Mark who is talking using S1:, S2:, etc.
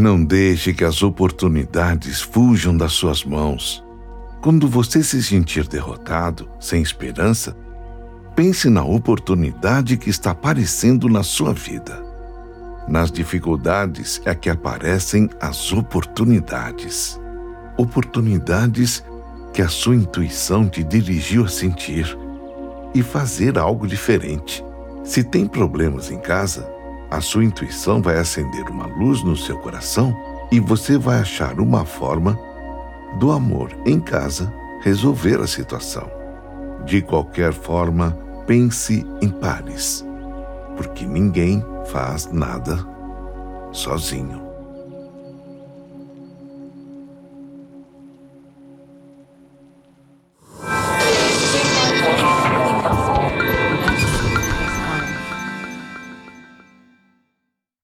S1: Não deixe que as oportunidades fujam das suas mãos. Quando você se sentir derrotado, sem esperança, pense na oportunidade que está aparecendo na sua vida. Nas dificuldades é que aparecem as oportunidades. Oportunidades que a sua intuição te dirigiu a sentir e fazer algo diferente. Se tem problemas em casa, a sua intuição vai acender uma luz no seu coração e você vai achar uma forma do amor em casa resolver a situação. De qualquer forma, pense em pares, porque ninguém faz nada sozinho.